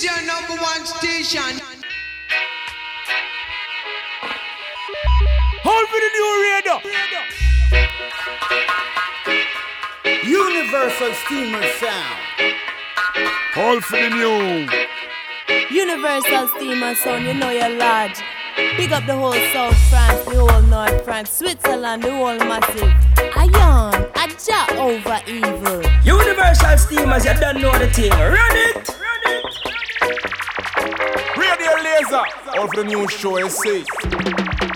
is your number one station. Hold for the new radio. Universal Steamer Sound. Hold for the new. Universal Steamer Sound, you know you're large. Big up the whole South France, the whole North France, Switzerland, the whole massive. I yawn, I jack over evil. Universal Steamers, you don't know the thing. Run it! Laser. Hold for the new show, eh, you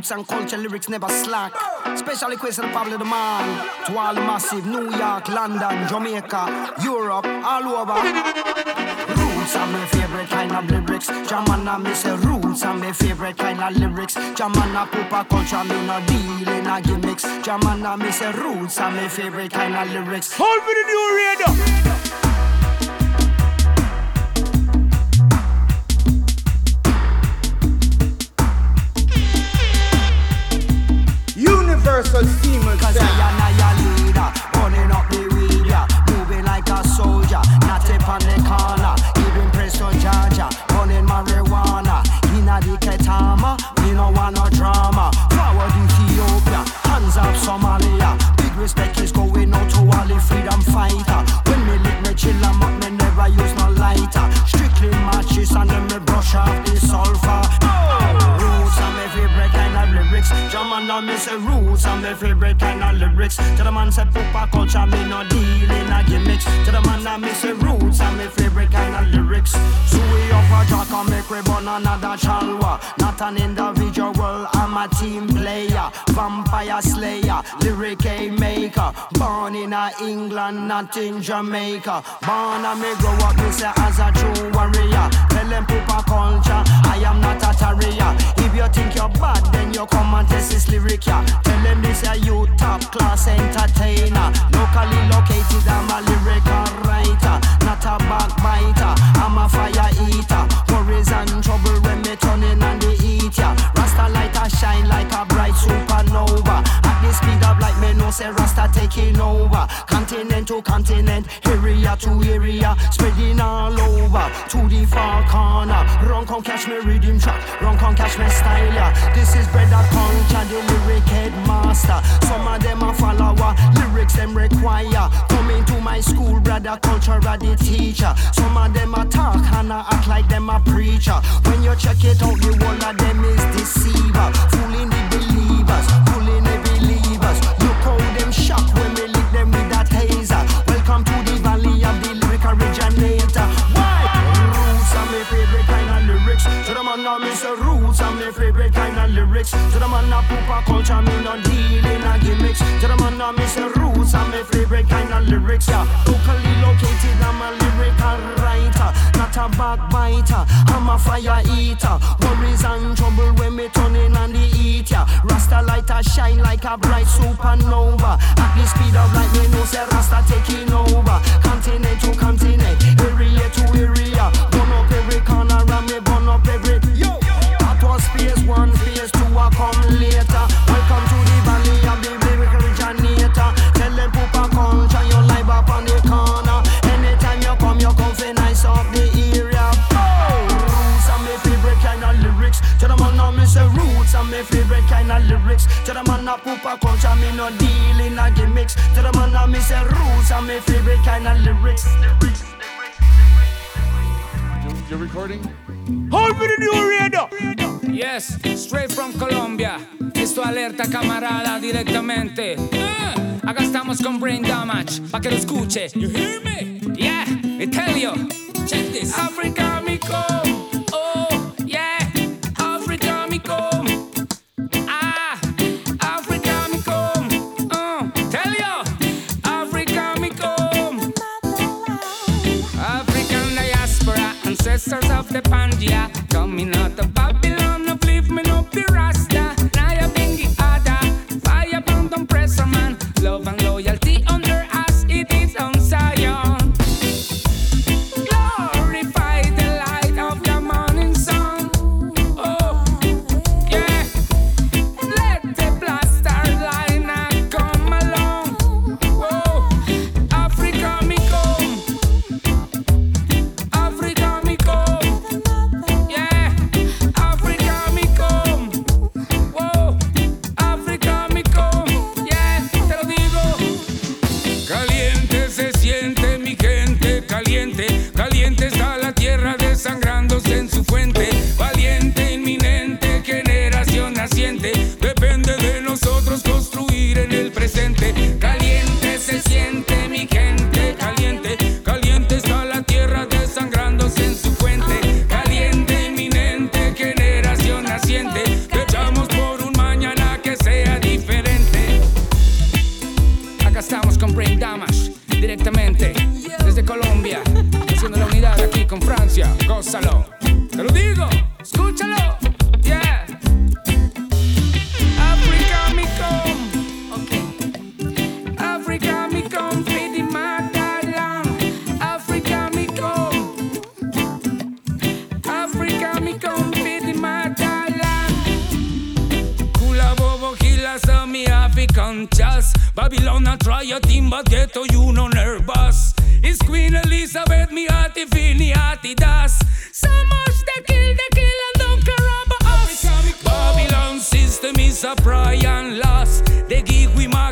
Roots and culture lyrics never slack. Special request to Pablo the man. To all the massive New York, London, Jamaica, Europe, all over. Roots are my favorite kind of lyrics. Jamana me say roots are my favorite kind of lyrics. Jamana proper culture me no deal in a gimmicks. Jamana me say roots are my favorite kind of lyrics. Hold for the new radio. Cause I Sound. Roots are my favorite kind of lyrics. To the man say proper culture, me no deal in a gimmicks. To the man that me say roots are my favorite kind of lyrics. So we up a jack and make we burn another chalwa. Not an individual, I'm a team player. Vampire slayer, lyric A maker. Born in a England, not in Jamaica. Born and me grow up, me say as a true warrior. Tell them proper culture, I am not a terrier. If you think you're bad, then you come and test this lyric, yeah. Tell them this a you top class entertainer. Locally located, I'm a lyrical writer, not a backbiter. I'm a fire eater. Worries and trouble when me turning on the heat, yeah. Rasta light a shine like a bright supernova. At the speed of light, me know say Rasta taking over. Continent to continent, area to area, spreading all over to the far corner. Run come catch me rhythm track, run come catch me style, yeah. This is bread brother culture, the lyric Some of them a follower, lyrics them require. Coming to my school, brother culture, the teacher. Some of them a talk and a act like them a preacher. When you check it out, the whole of them is deceiver, fooling lyrics. To the man that proper culture, me no deal in a gimmicks. To the man me say roots are my favorite kind of lyrics. Yeah, locally located, I'm a lyrical writer, not a backbiter. I'm a fire eater. Worries and trouble when me turning on the heat. Yeah, Rasta light a shine like a bright supernova. At the speed of light, me know say Rasta taking over. Continent to continent, area to area. Burn up every corner and me burn up every. a poop culture, me no deal in a gimmicks. To the man a me say rules and me favorite kind of lyrics. You're recording? Hold me the new radio. Yes, straight from Colombia. Esto alerta camarada directamente. Uh, acá estamos con Brain Damage, pa' que lo escuche. You hear me? Yeah, Me tell you. Check this. Africa, mi sisters of the Pandia coming out the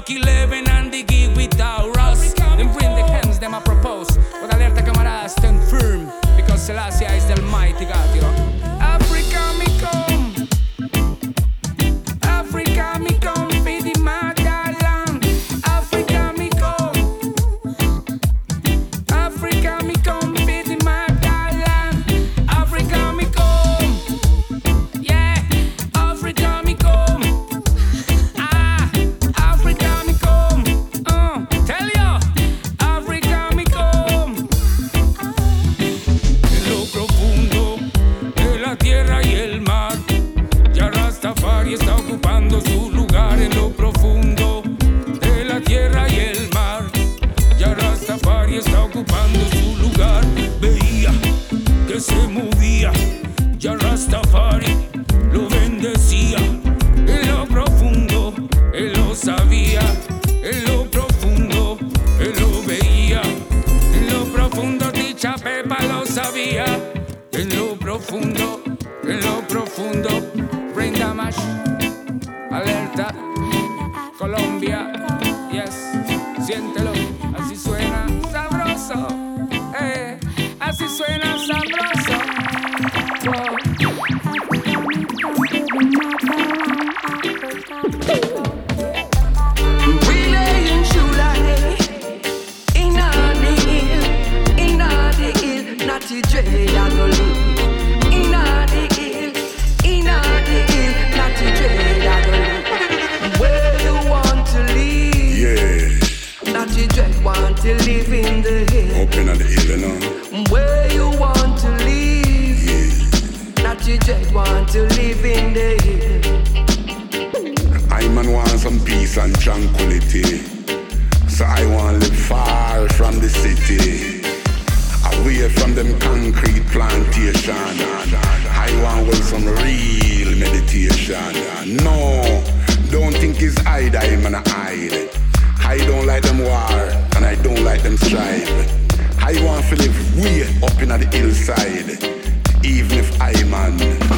Lucky 11 to live in the I man want some peace and tranquility. So I want to live far from the city. Away from them concrete plantation. I want with some real meditation. No, don't think it's hide I man hide. I don't like them war and I don't like them strife. I want to live way up in the hillside, even if I man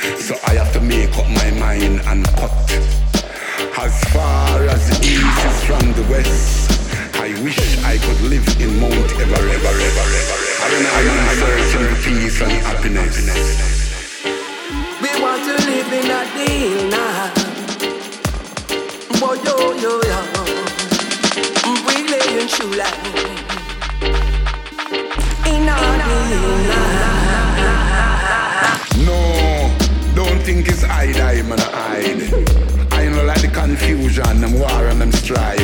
So I have to make up my mind and cut. As far as the east is from the west, I wish I could live in Mount Everest. I don't know, I'm searching for peace and happiness. We want to live in a deal now. Boy, yo, yo, yo. We live in true life. In our deal. No think it's hide, I'm gonna hide. I know like the confusion, them war and them strife.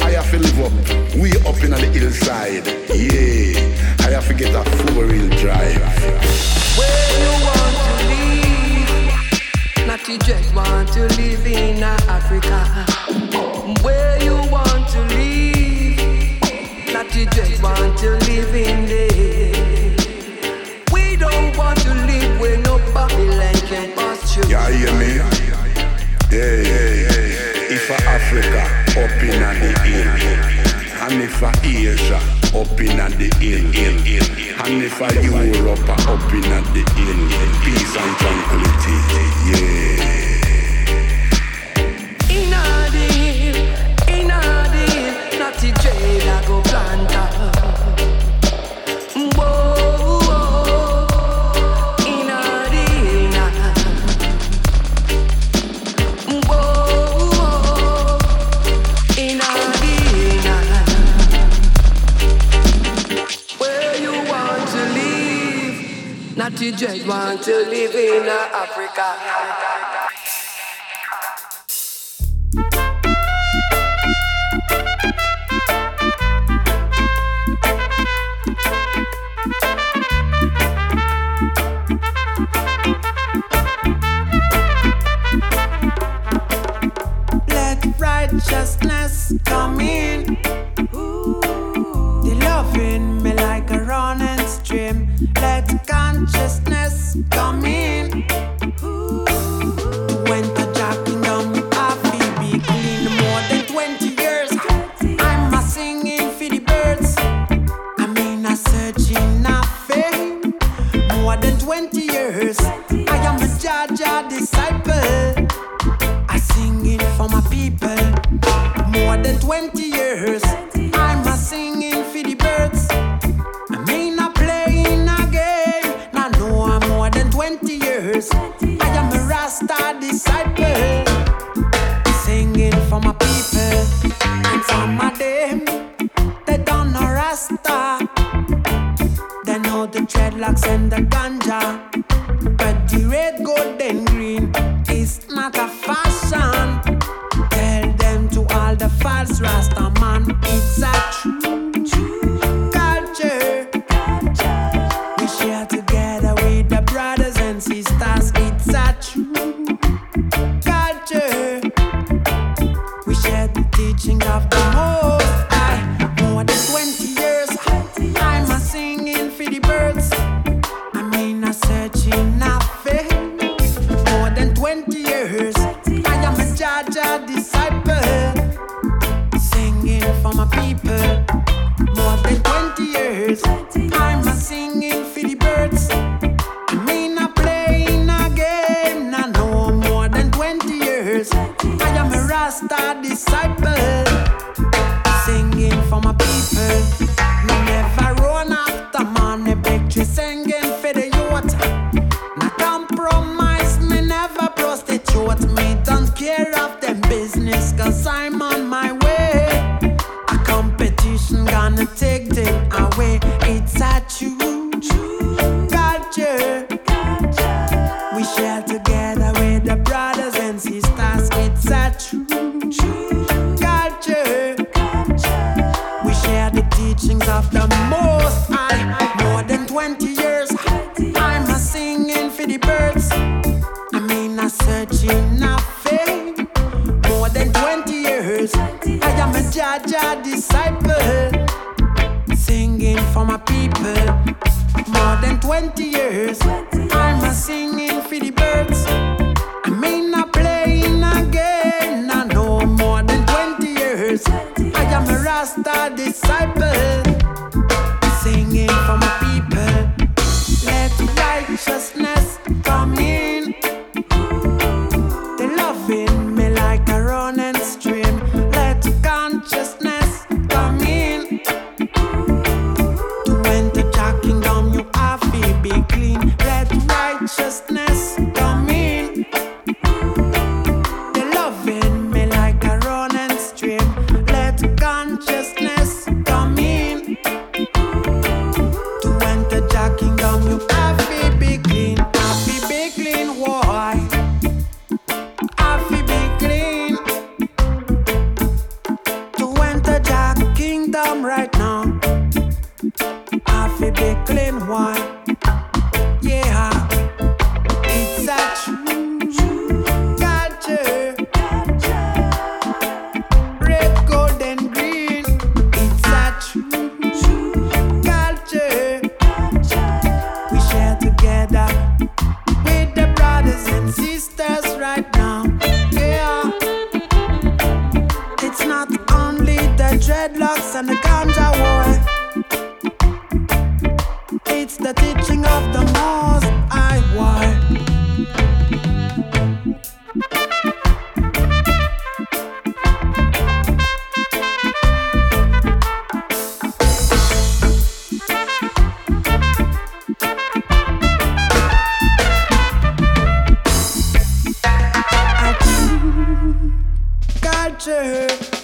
I have to live up, we up in the hillside. Yeah, I have to get a four wheel drive. Where you want to live? Not you just want to live in uh, Africa. Where I am a Rasta disciple, singing for my people and for my them. They don't know Rasta, they know the dreadlocks and the gun. 20 years. I'm a singing for the birds. I may not playing again. I know more than 20 years. I am a Rasta disciple. Singing for my people. lied to her.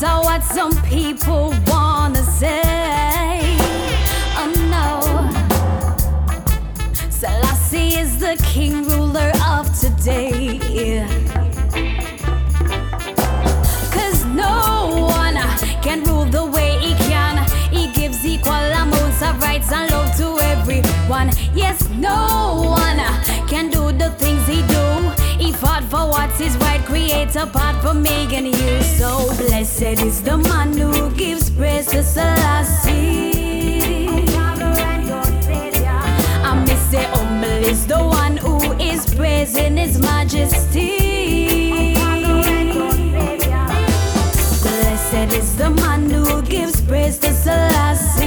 Matter what some people wanna say. Oh no. Is the king ruler of today. Cause no one can rule the way he can. He gives equal amounts of rights and love to everyone. Yes, no one can do fought for what is right, create a part for me and you. So blessed is the man who gives praise to Selassie. I may say humble is the one who is praising his majesty. Blessed is the man who gives praise to Selassie.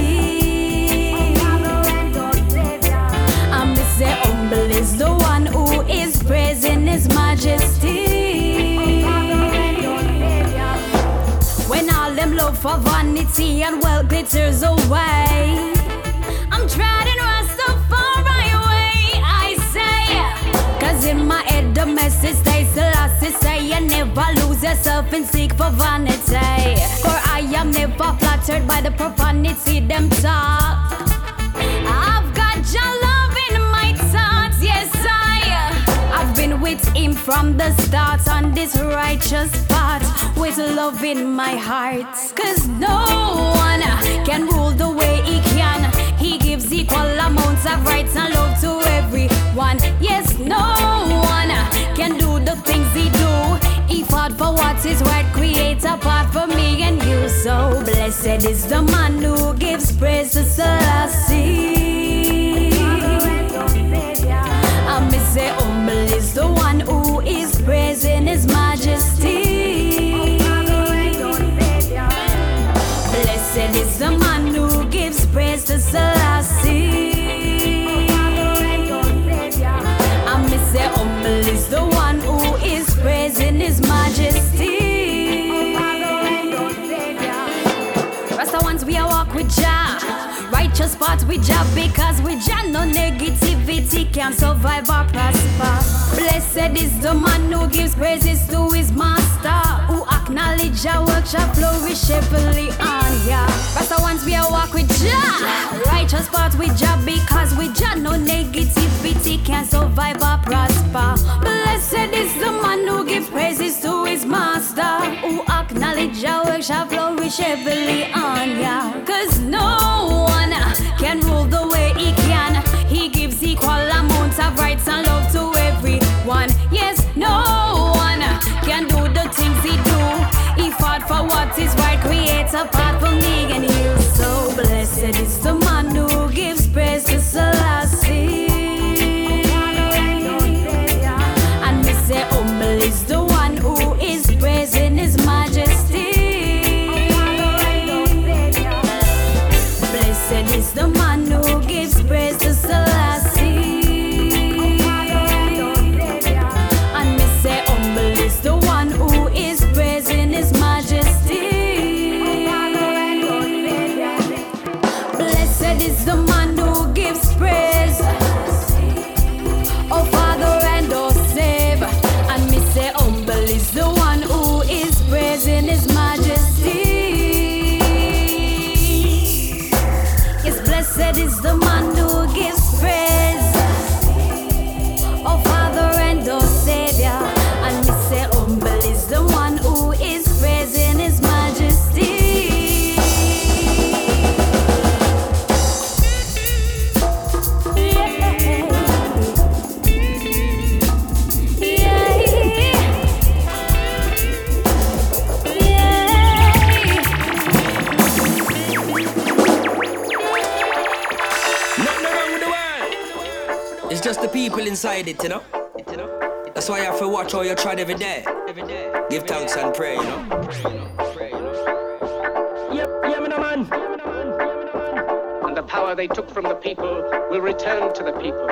For vanity and wealth glitters away, I'm treading Rastafari way, I say. Cause in my head the message stays the last to say you never lose yourself and seek for vanity. For I am never flattered by the profanity them talk. I've with him from the start on this righteous path with love in my heart. Cause no one can rule the way he can. He gives equal amounts of rights and love to everyone. Yes, no one can do the things he do. He fought for what is right, create a path for me and you. So blessed is the man who gives praise to Selassie. Path with Jah because we Jah no negativity can survive or prosper. Blessed is the man who gives praises to his master. Who acknowledge Jah work shall flourish heavily on ya. Rasta ones we a walk with Jah. Righteous path with Jah because with Jah no negativity can survive or prosper. Blessed is the man who gives praises to his master. Who acknowledge Jah work shall flourish heavily on ya. Cause no one can rule the way he can. He gives equal amounts of rights and love to everyone. Yes, no one can do the things for what is right, creates a path for me and you. So blessed is the man who inside it, you know. That's why you have to watch how you tread every day. Give thanks and pray, you know. Yeah, yeah, man. And the power they took from the people will return to the people.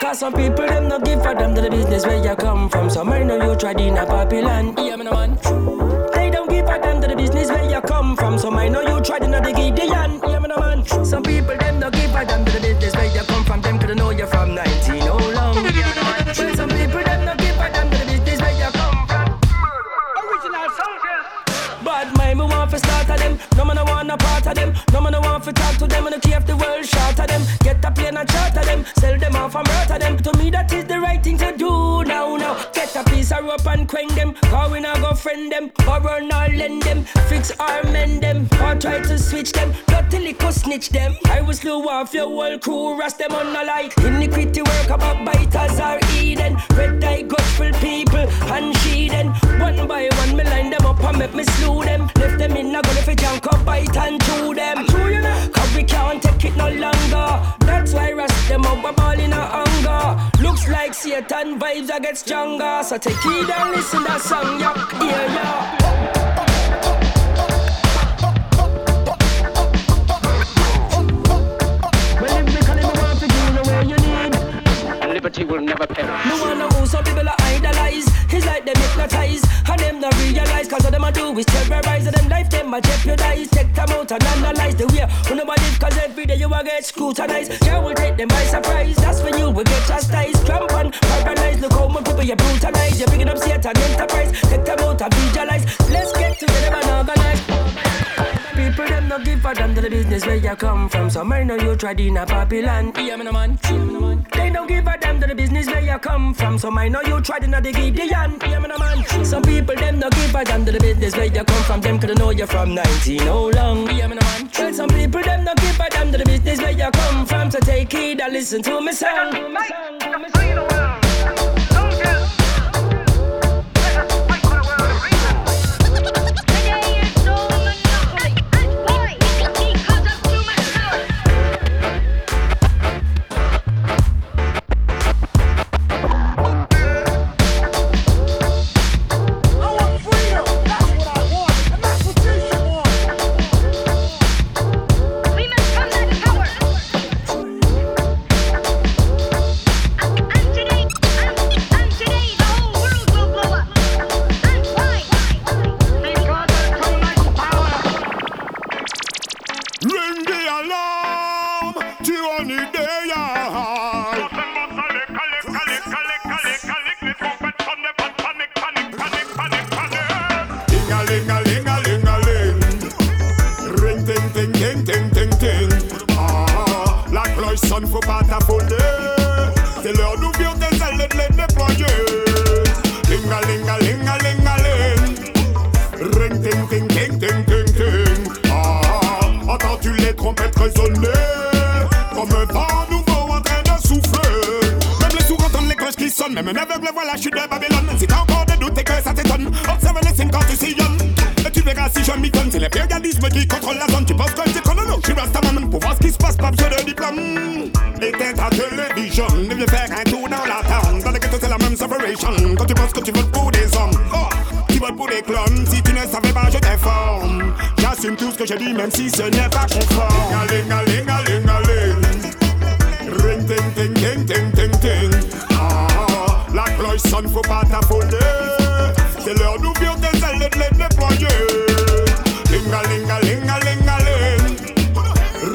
Cause some people them no give for them to the business where you come from. Some I know you tried in a poppy land. Yeah, man, man. They don't give a damn to the business where you come from. Some I know you tried in a the Gideon. Yeah, man, man. Some people them no give a damn Off and murder them. To me, that is the right thing to do now. Now, get a piece of rope and quang them. Cause we not go friend them. Or run or lend them. Fix or mend them. Or try to switch them. Not till it could snitch them. I will slew off your whole crew. Rust them on the light. Iniquity work about biters or Eden. Red eye, gutful people. And she then. One by one, me line them up and make me slew them. Left them in a gully if it junk up, bite and chew them. Chew you know. Cause we can't Satan vibes I get stronger. So take heed and listen that song, yeah, yeah, yeah. Well, if me call him, I want to you the way you need. And liberty will never perish. No one know who some people are idolize. It's like them hypnotize. And them not realize. Cause all them a do is terrorize. And them life them a jeopardize. Take them out and analyze the way. Who nobody cause every day you will get scrutinized. Yeah, will take them by surprise. That's when you will get chastised. Tramp on, paralyzed. Look how many people you brutalize. You're picking up Satan enterprise. Take them out and visualize. Let's get together and organize. People them no give a damn to the business where you come from. Some I know you tried in a poppy land. Yeah, man, man. They don't give a damn to the business where you come from. Some I know you tried in a Gideon. Yeah, man, man. Some people them no give a damn to the business where you come from. Them could know you from 19 oh long. Yeah, man, man. Well, some people them no give a damn to the business where you come from. So take heed and listen to me song. Ring résonner Comme un vent nouveau en train de souffler. Même les sourds entendent les cloches qui sonnent. Même un aveugle voit la chute de Babylone. Si t'as encore des doutes et que ça t'étonne Observe les signes quand tu sillonnes. Et tu verras si je m'y donne. C'est l'impérialisme qui contrôle la zone. Tu penses que t'es chronologue Je suis Rastaman Pour voir ce qui se passe, pas besoin de diplôme. Éteins ta télévision Et viens faire un tour dans la town. Dans les ghettos c'est la même separation. Quand tu penses que tu votes pour des hommes oh, Tu votes pour des clones. Si tu ne savais pas je t'informe Tout ce que je dis même si ce n'est pas conforme. Ling Ring ting ting ting ting Ah, la cloche sonne faut pas C'est l'heure d'ouvrir tes ailes de les déployer. Ling ling ling ling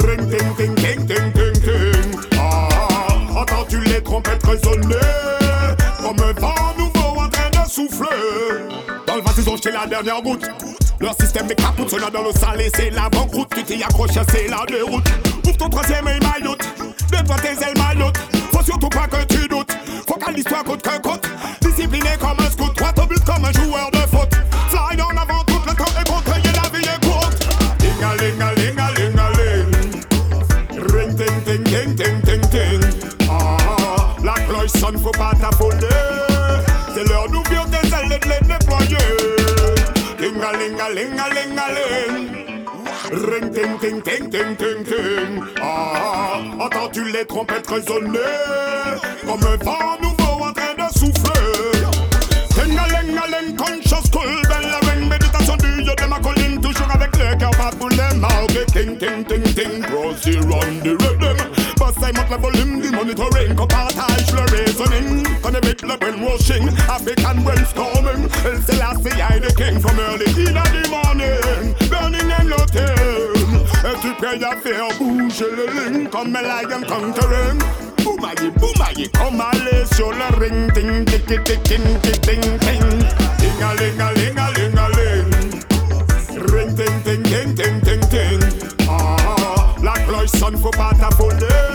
Ring ting ting ting ting ting ting. Ah, entends-tu les trompettes résonner? Comme un vent nouveau en train de souffler. Dans le vase ils la dernière goutte leur système est capoute, cela dans le salé, c'est la banqueroute. Tu t'y accroches, c'est la déroute. Ouvre ton troisième œil mailloute, déploie tes ailes mailloutes. Faut surtout pas que tu doutes, faut qu'à l'histoire coûte que coûte. Discipliné comme un scout, au but comme un joueur de foot. Fly en avant, tout le temps est compté et la vie est courte. Ling a ling a ling a ling a ling. Ring ting ting ting ting ting ting. Ah, la cloche sonne, faut pas t'affoler. A ling a ling a ling a ling. Ring ting ting ting ting ting. Ah, entends-tu les trompettes résonner comme un vent nouveau en train de souffler. Conscious cool, belle ring, méditation dieu de ma colline, toujours avec le cœur them out, they ting ting ting ting. Run the rhythm. passai mot la volum du monitoring Qu'on partage le raisonning Qu'on évite le brainwashing African brainstorming Elle c'est la I the king From early in the morning. Burning and looting Et tu prêt à faire bouger le ring Comme un lion conquering. Boumaillé, ah, boumaillé, ah, comme aller sur le ring Ting, ting, ting, ting, ting, ting, ting, ting Ting, a ling, a ling, a ling, a ling Ring, ting, ting, ting, ting, ting, ting. Ah, la cloche sonne, for pas taponner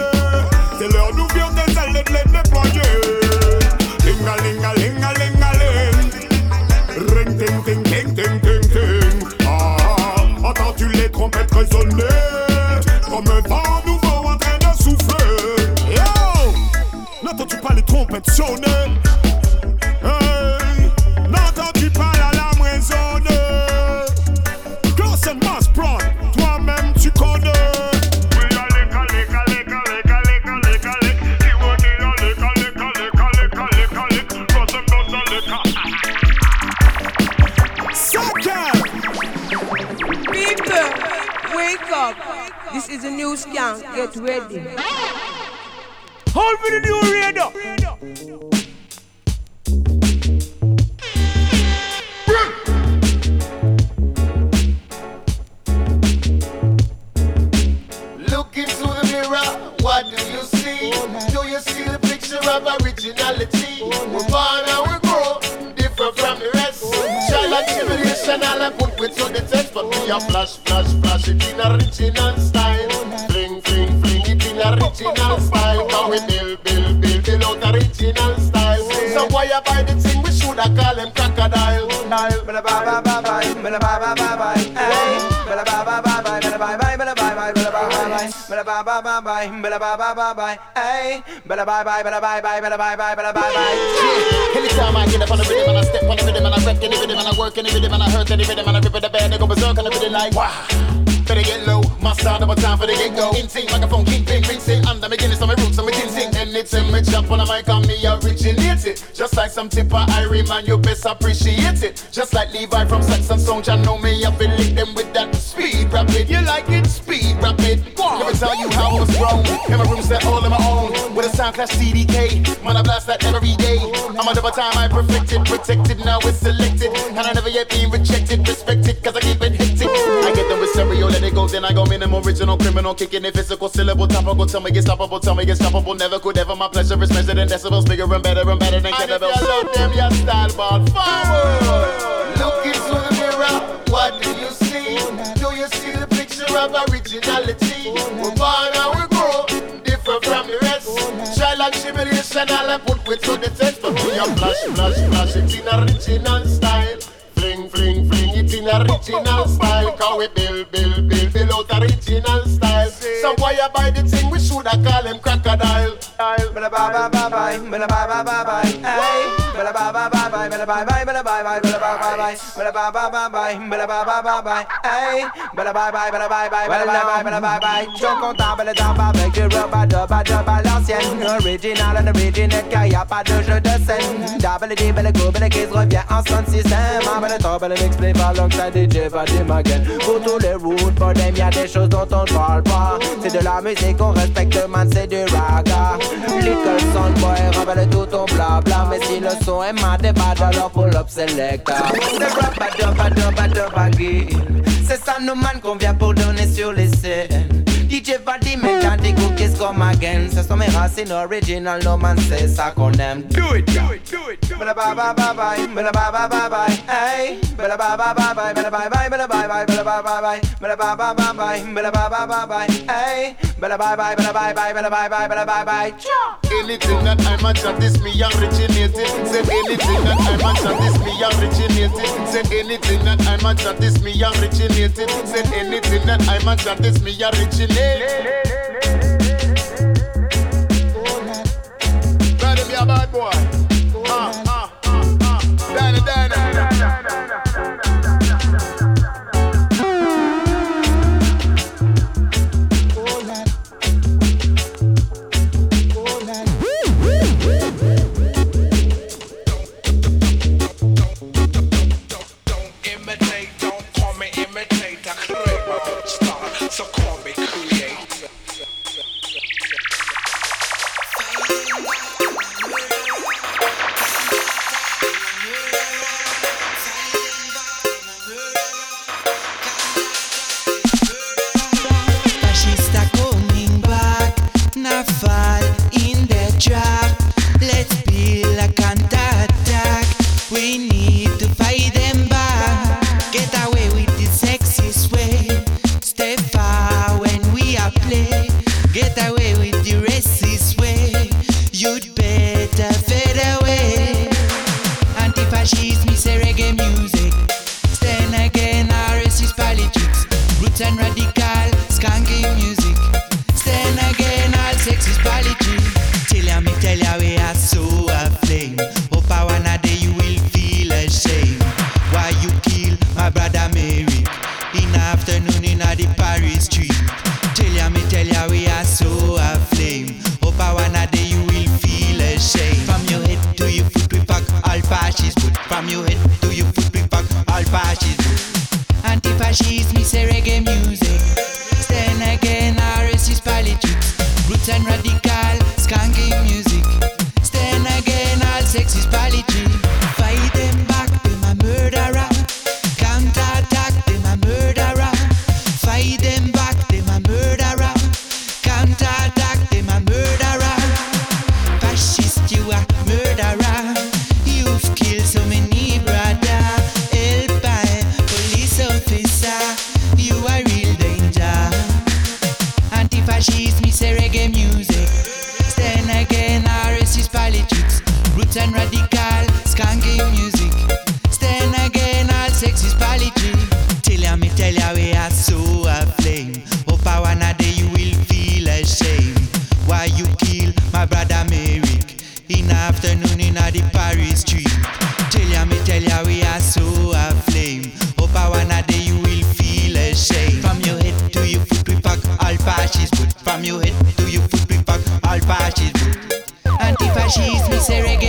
persone People, wake up. This is a new scan. Get ready. Hold for the new radar. Tribulation, all I put with to the test. But we a flash, flash, flash it in original style. Fling, fling, fling it in original style. Now we build, build, build, build out original style. So why you buy the thing? We shoulda call him crocodile. Dial, blah, blah, blah, blah, blah, blah, blah, Bye bye bye bye bye, bye bye bye bye bye, bye bye bye bye bala bye bye bala bye bye bala bye bye. Anytime I get up on the rhythm and I step on the rhythm and I wreck any rhythm and I work any rhythm and I hurt any rhythm and I rip it the band and go berserk on the rhythm like wah. Better get low, my style of a time for the get go. In sync, microphone, kingpin, ring sync. I'm the McGinnis on my roots, I'm a ginseng. Anytime I jump on the mic, I'm me originate it. Just like some tipper, I man, you best appreciate it. Just like Levi from Saxon Sound, you know me, I feel been lick them with that speed rapid. You like it, speed rapid. Tell you how I was grown. In my room set all on my own. With a sound class CDK. Man, I blast that every day. I'm a double time, I perfected, protected, now it's selected. And I never yet been rejected, respected, cause I keep it hectic. I get them with stereo, let it go, then I go minimum original criminal, kicking it physical syllable, topical, tell me get stoppable, tell me get stoppable, never could ever. My pleasure is measured in decibels, bigger and better and better than kettlebells. I love them, your style ball forward. Look into the mirror, what do you see? Do you see the of originality? We're born and we grow, different from the rest. Child and tribulation, all I put with to the test, but we are flash, flash, flash it in original style. Fling, fling, fling it in original style. Cause we build, build, build, build out original style. So why you buy the thing? We shoulda call him crocodile. Blah, blah, blah, blah, blah, blah, blah, blah, Je avec Original and original car y'a pas de jeu de scène Double D, belle go, belle case revient en sound system Belle top, belle mix, play alongside DJ Vadim again Pour tous les routes, pour them y'a des choses dont on parle pas C'est de la musique qu'on respecte man, c'est du raga Little son boy, rappelle tout ton blabla Mais si le so I'm mad about a pull up selector. The rap à dub à dub à dub again. C'est man qu'on vient pour donner sur les scènes. DJ Vadim et Tandy Cookies come again. C'est son mes racines original, no man c'est ça qu'on aime. Do it, do it, do it. Bada ba ba ba ba, bada ba ba ba ba, hey. Bada ba ba ba ba, bada ba ba, bada ba ba, bada ba ba ba, bada ba ba ba ba, bada ba ba ba ba, hey. Bella bye bye, bella bye bye, bella bye bye, bella bye bye. Anything that I match at this, me originate it. Say anything that I match at this, me originate it. Say anything that I match at this, me originate it. Say anything that I match at this, me originate. Brother, me a bad boy. Ah ah ah ah. Dana, Dana. cheese, me say reggae.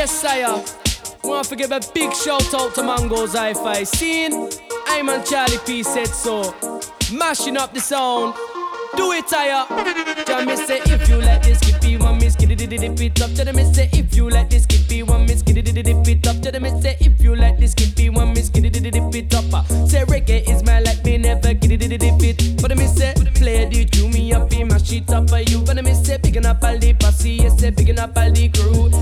Yes, sire. Want to give a big shout out to Mungo's Hi-Fi scene. I'm on Charlie P said so. Mashing up the sound. Do it, tire. Jam me say if you like this, keep it one miss, get it, dip it up. Tell me say if you like this, keep it one miss, get it, dip it up. Tell me say if you like this, keep it one miss, get it, dip it up. Uh, Say reggae is my life, me never get it, dip it. But me say play the tune me up, in my shit up for you. But me say picking up all the posse, yes, say picking up all the crew.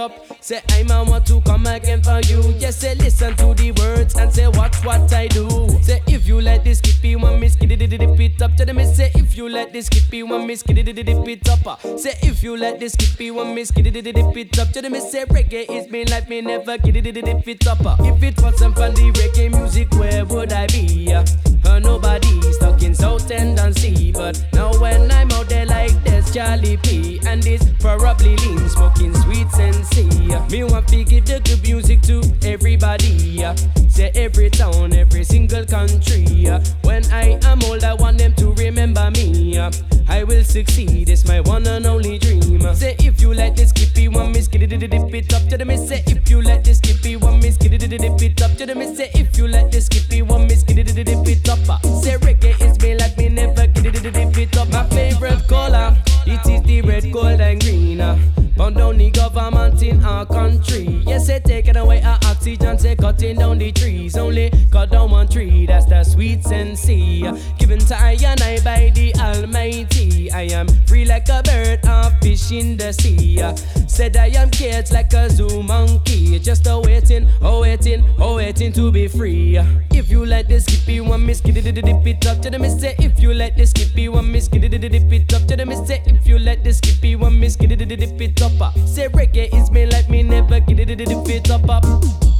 Up, say I'm a want to come again for you. Yes, say listen to the words and say watch what I do. Say if you let this you let this it one miss, get it, dip it up. Uh, Say if you let this it one miss, get it, dip it up. Tell me say reggae is me life, me never get it, dip it up. Uh, If it wasn't for the reggae music, where would I be? Uh, uh, nobody stuck in Southend-on-Sea, but now when I'm out there like this, Charlie P and this probably lean smoking sweet sensei. Me want to give the good music to everybody. uh, Say every town, every single country. uh, When I am old, I want them to remember me. I will succeed, it's my one and only dream. Say if you let this it one miss, it, dip it up to the miss. Say if you let this it one miss, it, dip it up to the miss. Say if you let this it one miss, it, dip say cutting down the trees. Only cut down one tree, that's the sweet sensei. Given to I and I by the Almighty. I am free like a bird, a fish in the sea. Said I am caged like a zoo monkey. Just a waiting, oh waiting, oh waiting to be free. If you let this skippy one miss, it, dip it up to the miss. If you let this skippy one miss, it, dip it up to the miss. If you let this skippy one miss, it, dip it up. Say reggae is me like me never get it, dip it up. up.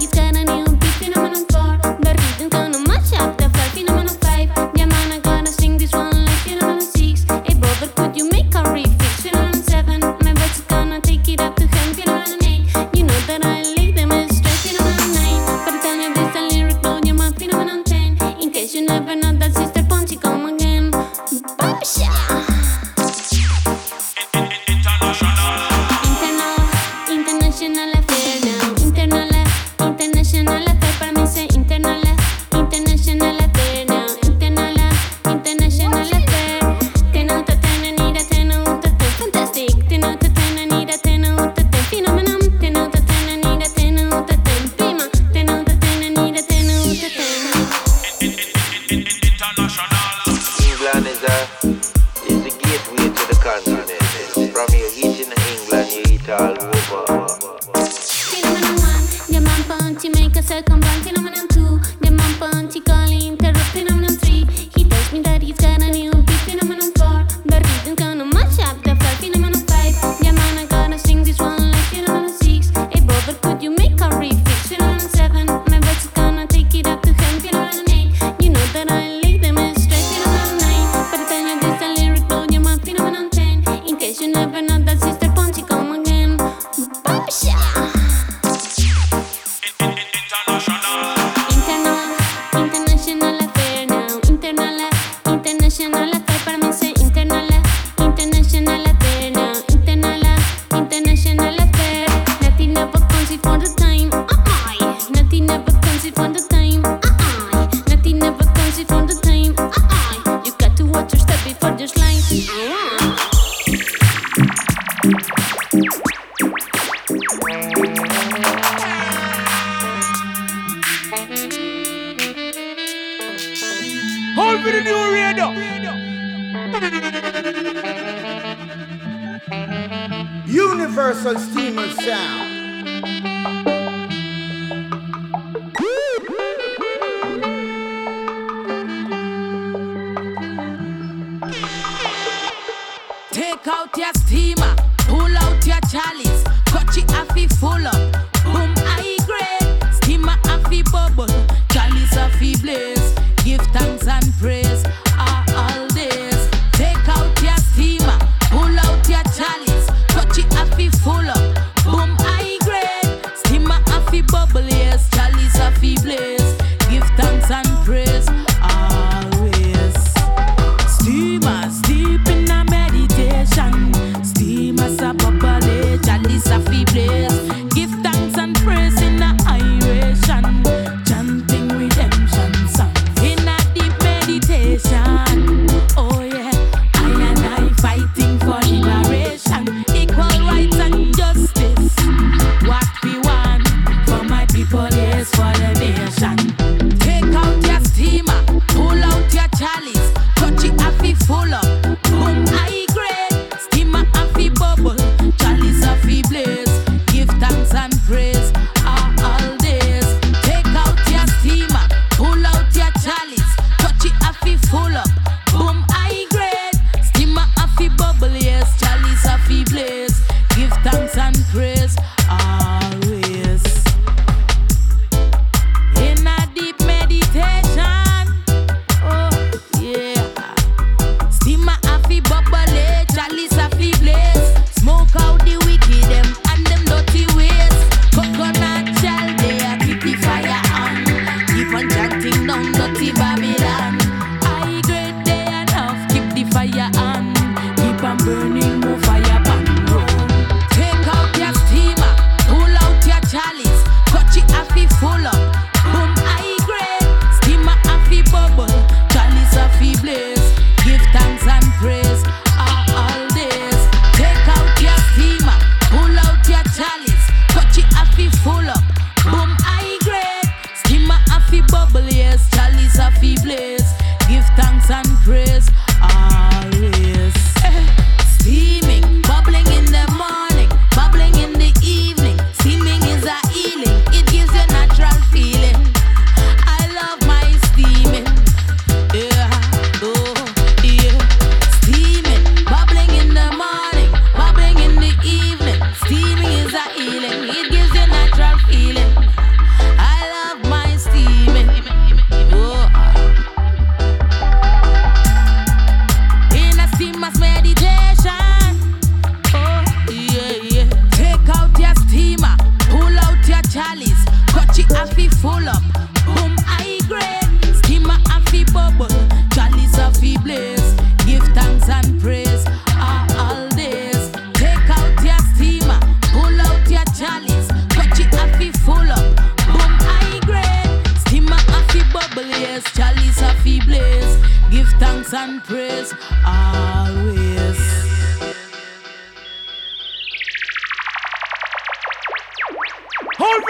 tells me that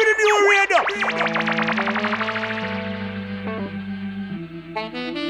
me the new radio.